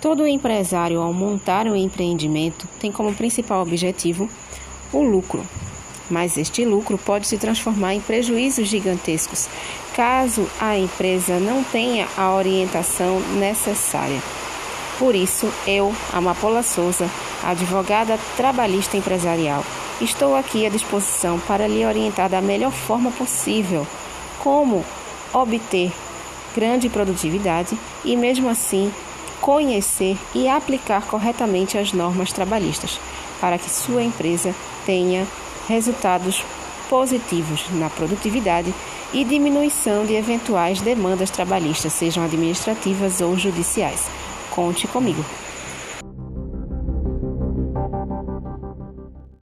Todo empresário, ao montar um empreendimento, tem como principal objetivo o lucro. Mas este lucro pode se transformar em prejuízos gigantescos caso a empresa não tenha a orientação necessária. Por isso, eu, Amapola Souza, advogada trabalhista empresarial, estou aqui à disposição para lhe orientar da melhor forma possível como obter grande produtividade e, mesmo assim, conhecer e aplicar corretamente as normas trabalhistas, para que sua empresa tenha resultados positivos na produtividade e diminuição de eventuais demandas trabalhistas, sejam administrativas ou judiciais. Conte comigo.